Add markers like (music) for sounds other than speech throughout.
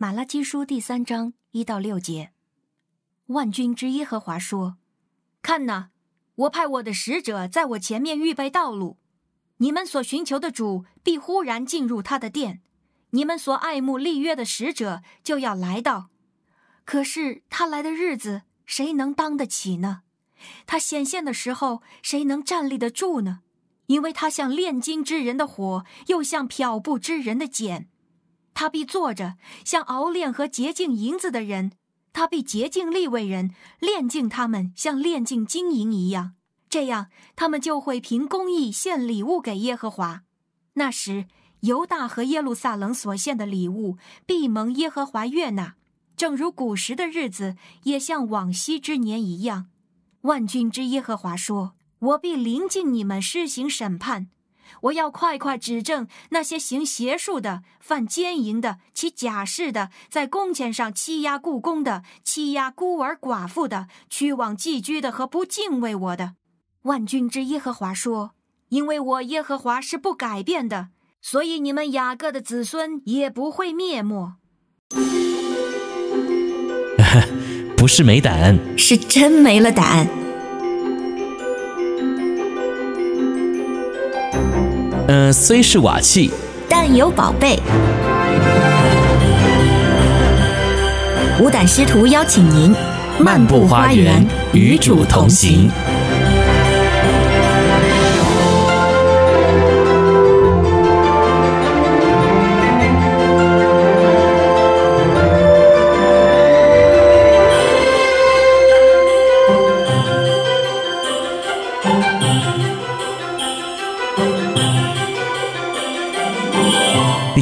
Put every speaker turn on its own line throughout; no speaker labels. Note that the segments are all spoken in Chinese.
马拉基书第三章一到六节，万军之耶和华说：“看哪，我派我的使者在我前面预备道路，你们所寻求的主必忽然进入他的殿，你们所爱慕立约的使者就要来到。可是他来的日子，谁能当得起呢？他显现的时候，谁能站立得住呢？因为他像炼金之人的火，又像漂布之人的碱。”他必坐着，像熬炼和洁净银子的人；他必洁净利未人，炼净他们，像炼净金银一样。这样，他们就会凭公义献礼物给耶和华。那时，犹大和耶路撒冷所献的礼物必蒙耶和华悦纳，正如古时的日子，也像往昔之年一样。万军之耶和华说：“我必临近你们，施行审判。”我要快快指证那些行邪术的、犯奸淫的、起假誓的、在工钱上欺压雇工的、欺压孤儿寡妇的、屈枉寄居的和不敬畏我的。万军之耶和华说：“因为我耶和华是不改变的，所以你们雅各的子孙也不会灭没。(laughs) ”
不是没胆，
是真没了
胆。呃，虽是瓦器，
但有宝贝。五胆师徒邀请您
漫步花园，与主同行。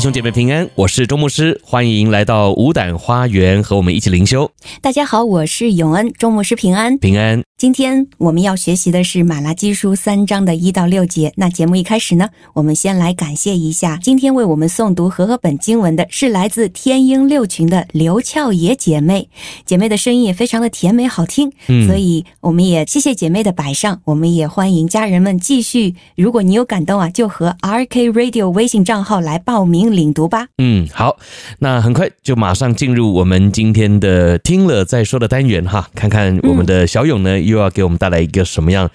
兄姐妹平安，我是周牧师，欢迎来到五胆花园，和我们一起灵修。
大家好，我是永恩，周牧师平安，
平安。
今天我们要学习的是马拉基书三章的一到六节。那节目一开始呢，我们先来感谢一下今天为我们诵读和合本经文的是来自天鹰六群的刘俏野姐妹，姐妹的声音也非常的甜美好听，嗯，所以我们也谢谢姐妹的摆上，我们也欢迎家人们继续，如果你有感动啊，就和 RK Radio 微信账号来报名领读吧。
嗯，好，那很快就马上进入我们今天的听了再说的单元哈，看看我们的小勇呢。又要给我们带来一个什么样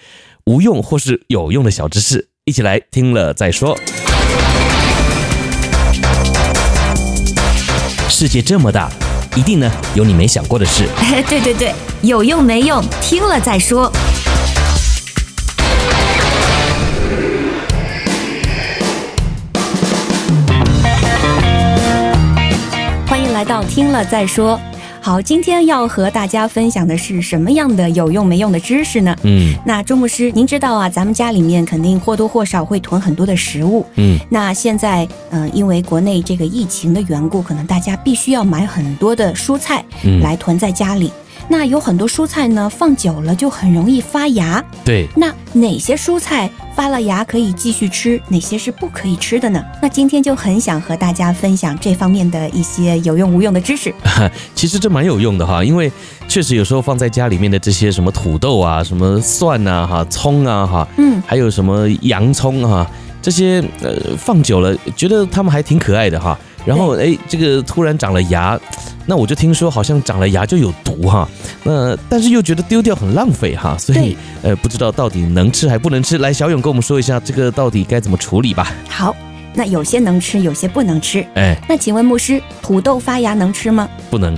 无用或是有用的小知识？一起来听了再说。世界这么大，一定呢有你没想过的事。(laughs)
对对对，有用没用，听了再说。欢迎来到听了再说。好，今天要和大家分享的是什么样的有用没用的知识呢？嗯，那周牧师，您知道啊，咱们家里面肯定或多或少会囤很多的食物。嗯，那现在，嗯、呃，因为国内这个疫情的缘故，可能大家必须要买很多的蔬菜，来囤在家里。嗯那有很多蔬菜呢，放久了就很容易发芽。
对，
那哪些蔬菜发了芽可以继续吃，哪些是不可以吃的呢？那今天就很想和大家分享这方面的一些有用无用的知识。(laughs)
其实这蛮有用的哈，因为确实有时候放在家里面的这些什么土豆啊、什么蒜啊、哈葱啊、哈，嗯，还有什么洋葱啊，这些呃放久了，觉得它们还挺可爱的哈。然后哎，这个突然长了芽。那我就听说好像长了芽就有毒哈，那但是又觉得丢掉很浪费哈，所以呃不知道到底能吃还不能吃。来，小勇跟我们说一下这个到底该怎么处理吧。
好，那有些能吃，有些不能吃。哎，那请问牧师，土豆发芽能吃吗？
不能。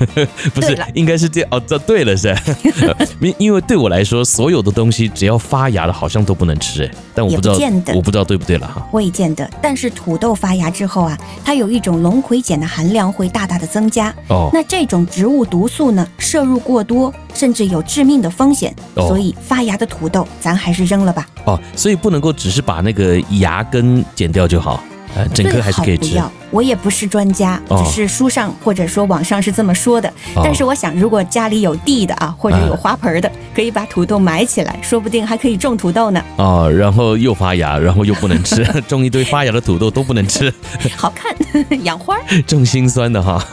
(laughs) 不是，应该是这样哦。这对了是，(laughs) 因因为对我来说，所有的东西只要发芽了，好像都不能吃哎。但我不知道，我不知道对不对了哈。
我也见得，但是土豆发芽之后啊，它有一种龙葵碱的含量会大大的增加哦。那这种植物毒素呢，摄入过多，甚至有致命的风险。所以发芽的土豆，咱还是扔了吧。
哦，所以不能够只是把那个芽根剪掉就好。呃，整颗还是可以吃。
我也不是专家，只是书上或者说网上是这么说的。哦、但是我想，如果家里有地的啊，或者有花盆的，可以把土豆埋起来，说不定还可以种土豆呢。
哦，然后又发芽，然后又不能吃，(laughs) 种一堆发芽的土豆都不能吃。(laughs)
好看，(laughs) 养花，
种心酸的哈。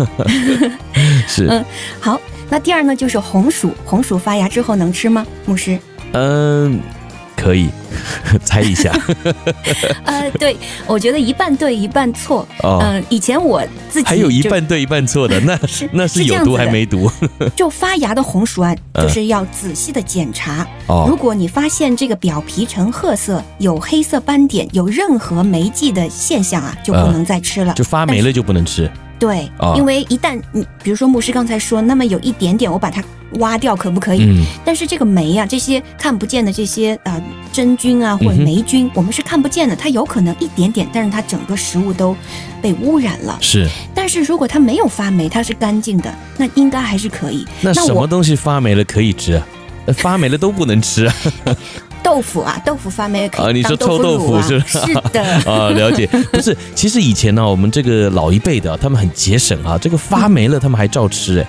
是。
嗯，好，那第二呢，就是红薯，红薯发芽之后能吃吗？牧师？
嗯。可以 (laughs) 猜一下。(laughs)
呃，对，我觉得一半对一半错。哦，嗯，以前我自己
还有一半对一半错的，那 (laughs) 是那是有毒还没毒？
就发芽的红薯啊，就是要仔细的检查。哦，如果你发现这个表皮呈褐色，有黑色斑点，有任何霉迹的现象啊，就不能再吃了。
就发霉了就不能吃。
对，因为一旦你比如说牧师刚才说，那么有一点点，我把它挖掉可不可以？嗯。但是这个霉啊，这些看不见的这些啊、呃、真菌啊或者霉菌，我们是看不见的，它有可能一点点，但是它整个食物都被污染了。
是。
但是如果它没有发霉，它是干净的，那应该还是可以。
那什么东西发霉了可以吃？发霉了都不能吃啊。(laughs)
豆腐啊，豆腐发霉可以啊？
你说臭豆腐是不是？
是 (laughs) 的 (laughs)
啊，了解。不是，其实以前呢，我们这个老一辈的，他们很节省啊，这个发霉了，他们还照吃哎。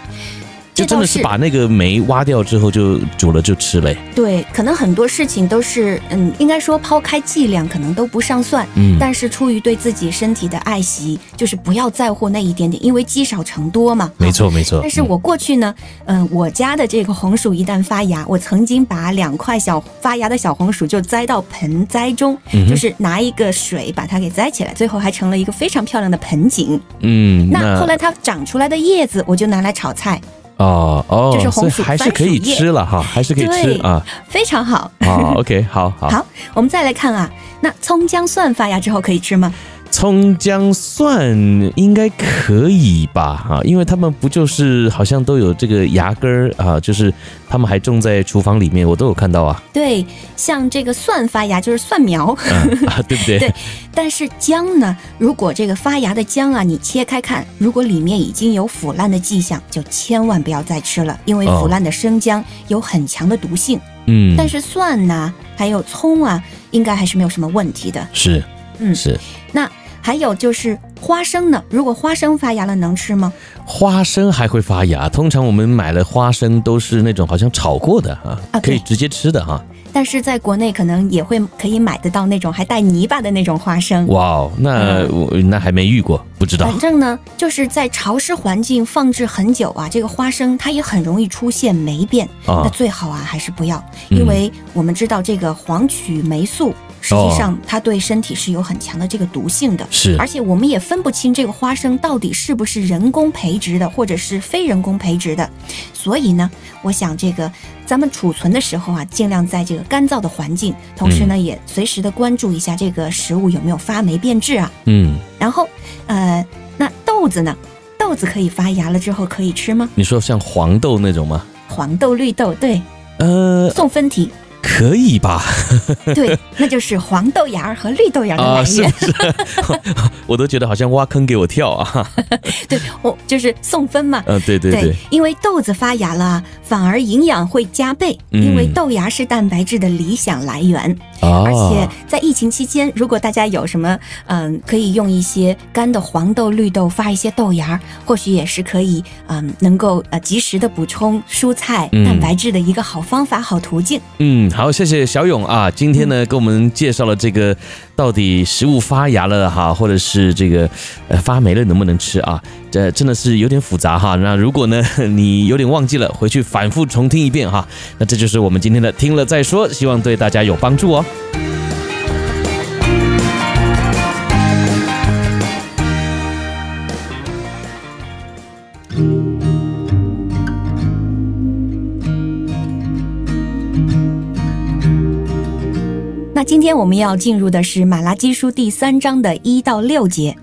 就真的是把那个煤挖掉之后就煮了就吃了。
对，可能很多事情都是，嗯，应该说抛开剂量可能都不上算，嗯，但是出于对自己身体的爱惜，就是不要在乎那一点点，因为积少成多嘛。
没错，没错。
但是我过去呢，嗯，我家的这个红薯一旦发芽，我曾经把两块小发芽的小红薯就栽到盆栽中，嗯，就是拿一个水把它给栽起来，最后还成了一个非常漂亮的盆景。
嗯，
那，那后来它长出来的叶子，我就拿来炒菜。
哦哦，
就是红薯，
还是可以吃了哈，还是可以吃啊，
非常好。
啊，OK，好好
好，我们再来看啊，那葱姜蒜发芽之后可以吃吗？
葱姜蒜应该可以吧？啊，因为他们不就是好像都有这个芽根儿啊，就是他们还种在厨房里面，我都有看到啊。
对，像这个蒜发芽就是蒜苗，
嗯啊、对不对？(laughs)
对。但是姜呢，如果这个发芽的姜啊，你切开看，如果里面已经有腐烂的迹象，就千万不要再吃了，因为腐烂的生姜有很强的毒性。
嗯。
但是蒜呢，还有葱啊，应该还是没有什么问题的。
是。
嗯，
是。
那还有就是花生呢？如果花生发芽了，能吃吗？
花生还会发芽？通常我们买了花生都是那种好像炒过的啊，okay, 可以直接吃的哈。
但是在国内可能也会可以买得到那种还带泥巴的那种花生。
哇哦，那我、嗯、那还没遇过，不知道。
反正呢，就是在潮湿环境放置很久啊，这个花生它也很容易出现霉变。啊，那最好啊还是不要，因为我们知道这个黄曲霉素。实际上，它对身体是有很强的这个毒性的。
是，
而且我们也分不清这个花生到底是不是人工培植的，或者是非人工培植的。所以呢，我想这个咱们储存的时候啊，尽量在这个干燥的环境，同时呢，也随时的关注一下这个食物有没有发霉变质啊。
嗯。
然后，呃，那豆子呢？豆子可以发芽了之后可以吃吗？
你说像黄豆那种吗？
黄豆、绿豆，对。
呃，
送分题。
可以吧？(laughs)
对，那就是黄豆芽儿和绿豆芽的来源。啊，是 (laughs) 不是？
我都觉得好像挖坑给我跳啊！(laughs)
对，我就是送分嘛。
嗯，对对对，对。
因为豆子发芽了，反而营养会加倍，因为豆芽是蛋白质的理想来源。
哦。
而且在疫情期间，如果大家有什么嗯，可以用一些干的黄豆、绿豆发一些豆芽，或许也是可以嗯，能够呃及时的补充蔬菜蛋白质的一个好方法、好途径。
嗯。好，谢谢小勇啊！今天呢，给我们介绍了这个到底食物发芽了哈，或者是这个呃发霉了能不能吃啊？这真的是有点复杂哈。那如果呢你有点忘记了，回去反复重听一遍哈。那这就是我们今天的听了再说，希望对大家有帮助哦。
今天我们要进入的是马拉基书第三章的一到六节。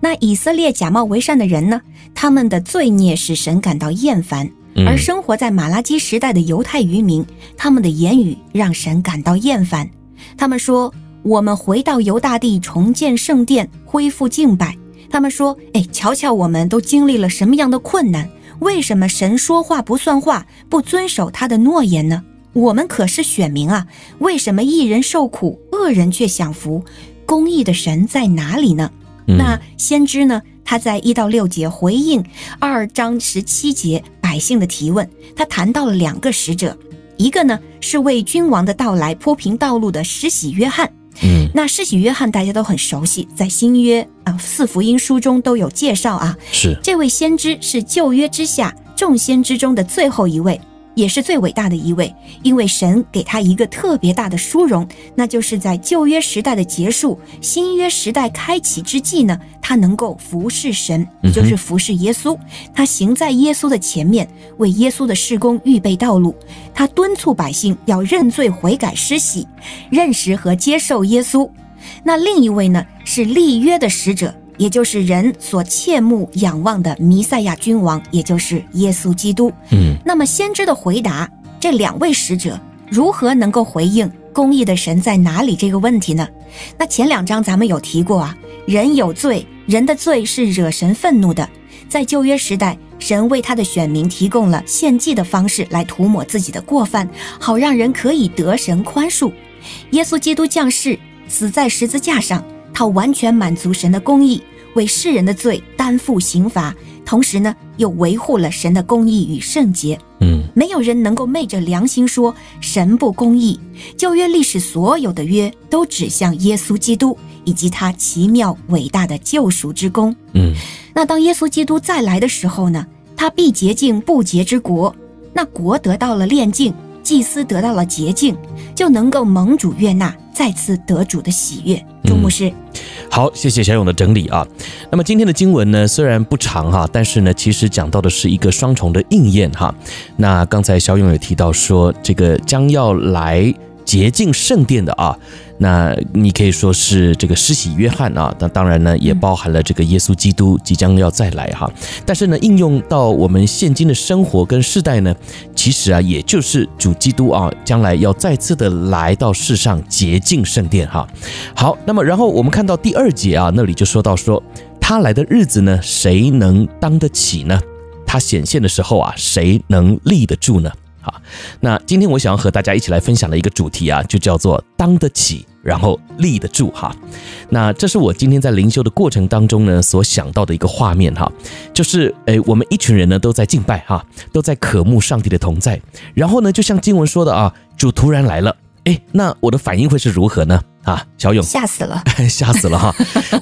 那以色列假冒为善的人呢，他们的罪孽使神感到厌烦；而生活在马拉基时代的犹太渔民，他们的言语让神感到厌烦。他们说：“我们回到犹大地，重建圣殿，恢复敬拜。”他们说：“哎，瞧瞧，我们都经历了什么样的困难？为什么神说话不算话，不遵守他的诺言呢？”我们可是选民啊，为什么一人受苦，恶人却享福？公义的神在哪里呢？嗯、那先知呢？他在一到六节回应二章十七节百姓的提问，他谈到了两个使者，一个呢是为君王的到来铺平道路的施洗约翰。
嗯，
那施洗约翰大家都很熟悉，在新约啊四福音书中都有介绍啊。
是这
位先知是旧约之下众先知中的最后一位。也是最伟大的一位，因为神给他一个特别大的殊荣，那就是在旧约时代的结束、新约时代开启之际呢，他能够服侍神，也就是服侍耶稣。他行在耶稣的前面，为耶稣的事工预备道路。他敦促百姓要认罪悔改施洗，认识和接受耶稣。那另一位呢，是立约的使者。也就是人所切慕仰望的弥赛亚君王，也就是耶稣基督。
嗯，
那么先知的回答，这两位使者如何能够回应公义的神在哪里这个问题呢？那前两章咱们有提过啊，人有罪，人的罪是惹神愤怒的。在旧约时代，神为他的选民提供了献祭的方式来涂抹自己的过犯，好让人可以得神宽恕。耶稣基督降世，死在十字架上。他完全满足神的公义，为世人的罪担负刑罚，同时呢，又维护了神的公义与圣洁。
嗯，
没有人能够昧着良心说神不公义。旧约历史所有的约都指向耶稣基督以及他奇妙伟大的救赎之功。
嗯，
那当耶稣基督再来的时候呢，他必洁净不洁之国，那国得到了炼净，祭司得到了洁净，就能够蒙主悦纳。再次得主的喜悦，钟牧师、嗯，
好，谢谢小勇的整理啊。那么今天的经文呢，虽然不长哈，但是呢，其实讲到的是一个双重的应验哈。那刚才小勇也提到说，这个将要来。洁净圣殿的啊，那你可以说是这个施洗约翰啊，那当然呢也包含了这个耶稣基督即将要再来哈。但是呢，应用到我们现今的生活跟世代呢，其实啊，也就是主基督啊，将来要再次的来到世上洁净圣殿哈。好，那么然后我们看到第二节啊，那里就说到说他来的日子呢，谁能当得起呢？他显现的时候啊，谁能立得住呢？好，那今天我想要和大家一起来分享的一个主题啊，就叫做当得起，然后立得住哈。那这是我今天在灵修的过程当中呢，所想到的一个画面哈，就是诶，我们一群人呢都在敬拜哈，都在渴慕上帝的同在，然后呢，就像经文说的啊，主突然来了，诶，那我的反应会是如何呢？啊，小勇
吓死了，(laughs)
吓死了哈！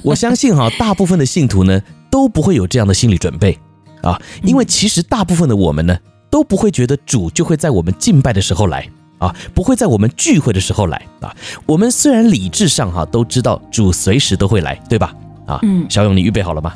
我相信哈，大部分的信徒呢都不会有这样的心理准备啊，因为其实大部分的我们呢。都不会觉得主就会在我们敬拜的时候来啊，不会在我们聚会的时候来啊。我们虽然理智上哈都知道主随时都会来，对吧？啊，嗯，小勇，你预备好了吗？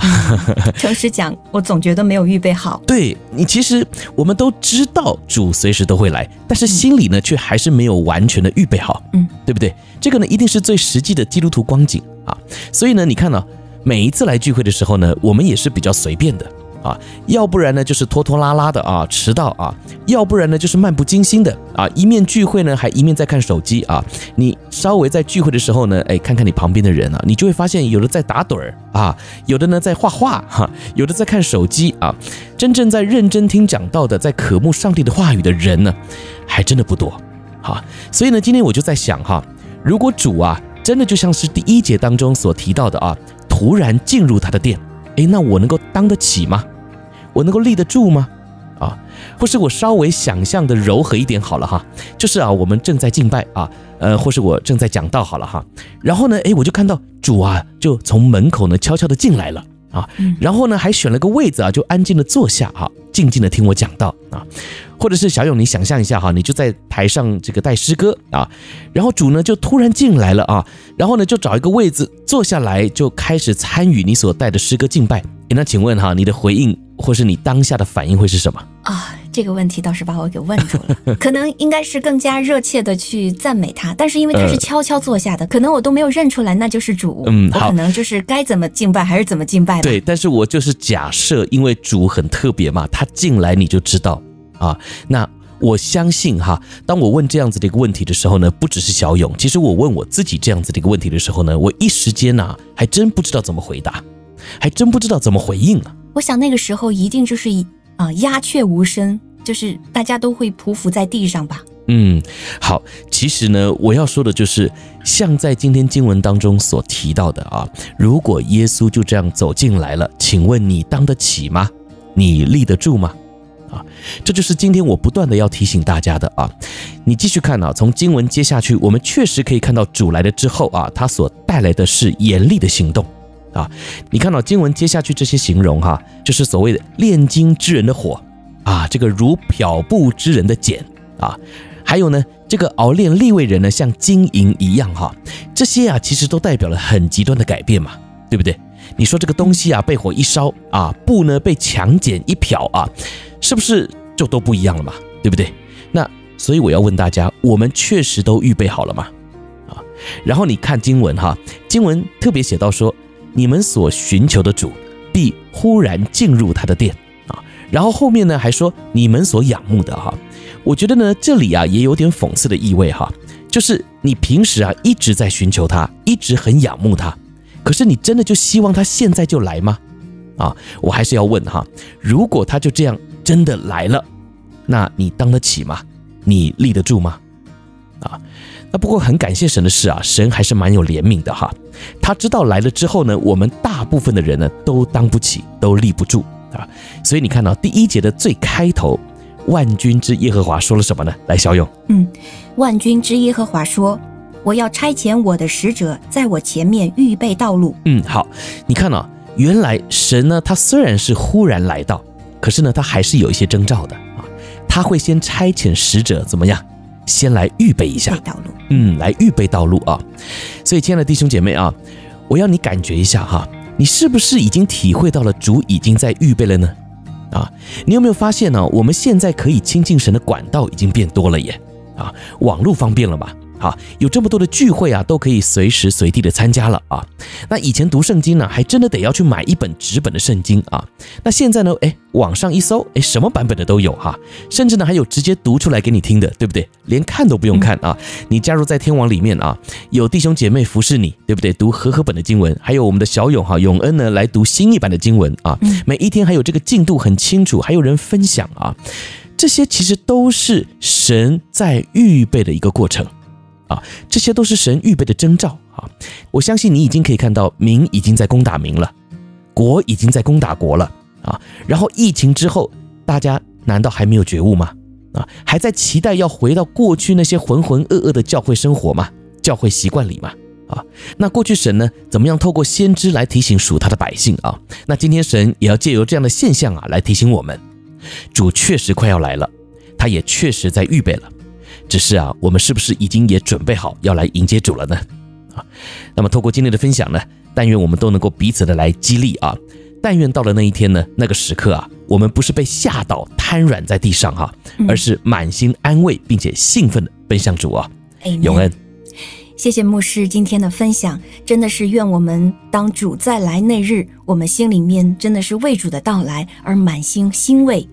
(laughs)
诚实讲，我总觉得没有预备好。
对，你其实我们都知道主随时都会来，但是心里呢却还是没有完全的预备好，嗯，对不对？这个呢一定是最实际的基督徒光景啊。所以呢，你看呢，每一次来聚会的时候呢，我们也是比较随便的。啊，要不然呢就是拖拖拉拉的啊，迟到啊；要不然呢就是漫不经心的啊，一面聚会呢还一面在看手机啊。你稍微在聚会的时候呢，哎，看看你旁边的人啊，你就会发现有的在打盹儿啊，有的呢在画画哈，有的在看手机啊。真正在认真听讲道的，在渴慕上帝的话语的人呢，还真的不多。好，所以呢，今天我就在想哈，如果主啊真的就像是第一节当中所提到的啊，突然进入他的殿。诶，那我能够当得起吗？我能够立得住吗？啊，或是我稍微想象的柔和一点好了哈，就是啊，我们正在敬拜啊，呃，或是我正在讲道好了哈，然后呢，诶，我就看到主啊，就从门口呢悄悄的进来了啊，然后呢还选了个位子啊，就安静的坐下啊，静静的听我讲道啊。或者是小勇，你想象一下哈，你就在台上这个带诗歌啊，然后主呢就突然进来了啊，然后呢就找一个位子坐下来，就开始参与你所带的诗歌敬拜。那请问哈，你的回应或是你当下的反应会是什么
啊？这个问题倒是把我给问住了，(laughs) 可能应该是更加热切的去赞美他，但是因为他是悄悄坐下的，呃、可能我都没有认出来那就是主。嗯，好，可能就是该怎么敬拜还是怎么敬拜。
对，但是我就是假设，因为主很特别嘛，他进来你就知道。啊，那我相信哈，当我问这样子的一个问题的时候呢，不只是小勇，其实我问我自己这样子的一个问题的时候呢，我一时间呐，还真不知道怎么回答，还真不知道怎么回应啊。
我想那个时候一定就是啊鸦雀无声，就是大家都会匍匐在地上吧。
嗯，好，其实呢，我要说的就是，像在今天经文当中所提到的啊，如果耶稣就这样走进来了，请问你当得起吗？你立得住吗？啊，这就是今天我不断的要提醒大家的啊！你继续看啊，从经文接下去，我们确实可以看到主来了之后啊，他所带来的是严厉的行动啊！你看到经文接下去这些形容哈，就是所谓的炼金之人的火啊，这个如漂布之人的碱啊，还有呢，这个熬炼利未人呢，像金银一样哈，这些啊，其实都代表了很极端的改变嘛，对不对？你说这个东西啊，被火一烧啊，布呢被强碱一漂啊，是不是就都不一样了嘛？对不对？那所以我要问大家，我们确实都预备好了吗？啊，然后你看经文哈，经文特别写到说，你们所寻求的主必忽然进入他的殿啊，然后后面呢还说你们所仰慕的哈，我觉得呢这里啊也有点讽刺的意味哈，就是你平时啊一直在寻求他，一直很仰慕他。可是你真的就希望他现在就来吗？啊，我还是要问哈，如果他就这样真的来了，那你当得起吗？你立得住吗？啊，那不过很感谢神的是啊，神还是蛮有怜悯的哈。他知道来了之后呢，我们大部分的人呢都当不起，都立不住啊。所以你看到第一节的最开头，万军之耶和华说了什么呢？来，小勇，
嗯，万军之耶和华说。我要差遣我的使者在我前面预备道路。
嗯，好，你看啊，原来神呢，他虽然是忽然来到，可是呢，他还是有一些征兆的啊。他会先差遣使者怎么样？先来预备一下
道路。
嗯，来预备道路啊。所以，亲爱的弟兄姐妹啊，我要你感觉一下哈，你是不是已经体会到了主已经在预备了呢？啊，你有没有发现呢？我们现在可以亲近神的管道已经变多了耶。啊，网络方便了嘛？好，有这么多的聚会啊，都可以随时随地的参加了啊。那以前读圣经呢，还真的得要去买一本纸本的圣经啊。那现在呢，哎，网上一搜，哎，什么版本的都有哈，甚至呢还有直接读出来给你听的，对不对？连看都不用看啊，你加入在天网里面啊，有弟兄姐妹服侍你，对不对？读和合本的经文，还有我们的小勇哈永恩呢来读新译版的经文啊。每一天还有这个进度很清楚，还有人分享啊，这些其实都是神在预备的一个过程。啊，这些都是神预备的征兆啊！我相信你已经可以看到，民已经在攻打民了，国已经在攻打国了啊！然后疫情之后，大家难道还没有觉悟吗？啊，还在期待要回到过去那些浑浑噩噩的教会生活吗？教会习惯里吗？啊，那过去神呢，怎么样透过先知来提醒属他的百姓啊？那今天神也要借由这样的现象啊，来提醒我们，主确实快要来了，他也确实在预备了。只是啊，我们是不是已经也准备好要来迎接主了呢？啊，那么透过今天的分享呢，但愿我们都能够彼此的来激励啊，但愿到了那一天呢，那个时刻啊，我们不是被吓倒瘫软在地上哈、啊，而是满心安慰并且兴奋的奔向主啊。永恩，
谢谢牧师今天的分享，真的是愿我们当主再来那日，我们心里面真的是为主的到来而满心欣慰。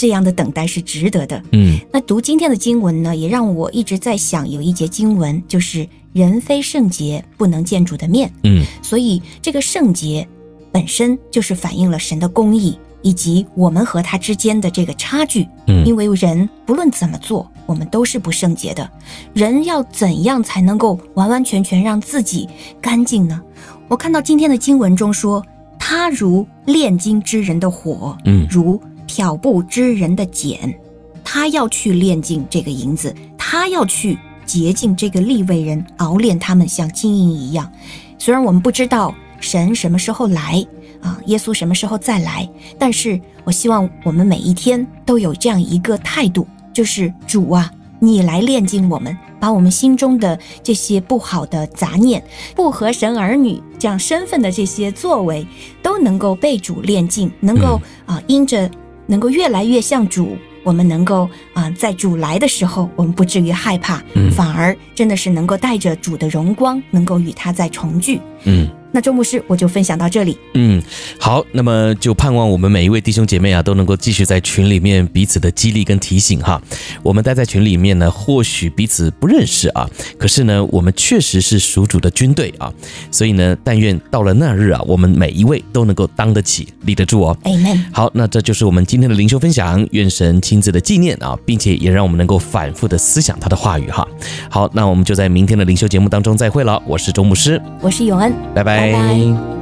这样的等待是值得的。
嗯，
那读今天的经文呢，也让我一直在想，有一节经文就是“人非圣洁，不能见主的面”。
嗯，
所以这个圣洁本身就是反映了神的公义，以及我们和他之间的这个差距。
嗯，
因为人不论怎么做，我们都是不圣洁的。人要怎样才能够完完全全让自己干净呢？我看到今天的经文中说，他如炼金之人的火，
嗯，
如。漂布之人的茧，他要去炼净这个银子，他要去洁净这个利未人，熬炼他们像金银一样。虽然我们不知道神什么时候来啊，耶稣什么时候再来，但是我希望我们每一天都有这样一个态度，就是主啊，你来炼净我们，把我们心中的这些不好的杂念、不合神儿女这样身份的这些作为，都能够被主炼净，能够啊，因着。能够越来越像主，我们能够啊、呃，在主来的时候，我们不至于害怕，
嗯，
反而真的是能够带着主的荣光，能够与他再重聚，
嗯。
那周牧师，我就分享到这里。
嗯，好，那么就盼望我们每一位弟兄姐妹啊，都能够继续在群里面彼此的激励跟提醒哈。我们待在群里面呢，或许彼此不认识啊，可是呢，我们确实是属主的军队啊。所以呢，但愿到了那日啊，我们每一位都能够当得起，立得住哦。
Amen。
好，那这就是我们今天的灵修分享，愿神亲自的纪念啊，并且也让我们能够反复的思想他的话语哈。好，那我们就在明天的灵修节目当中再会了。我是周牧师，
我是永恩，
拜拜。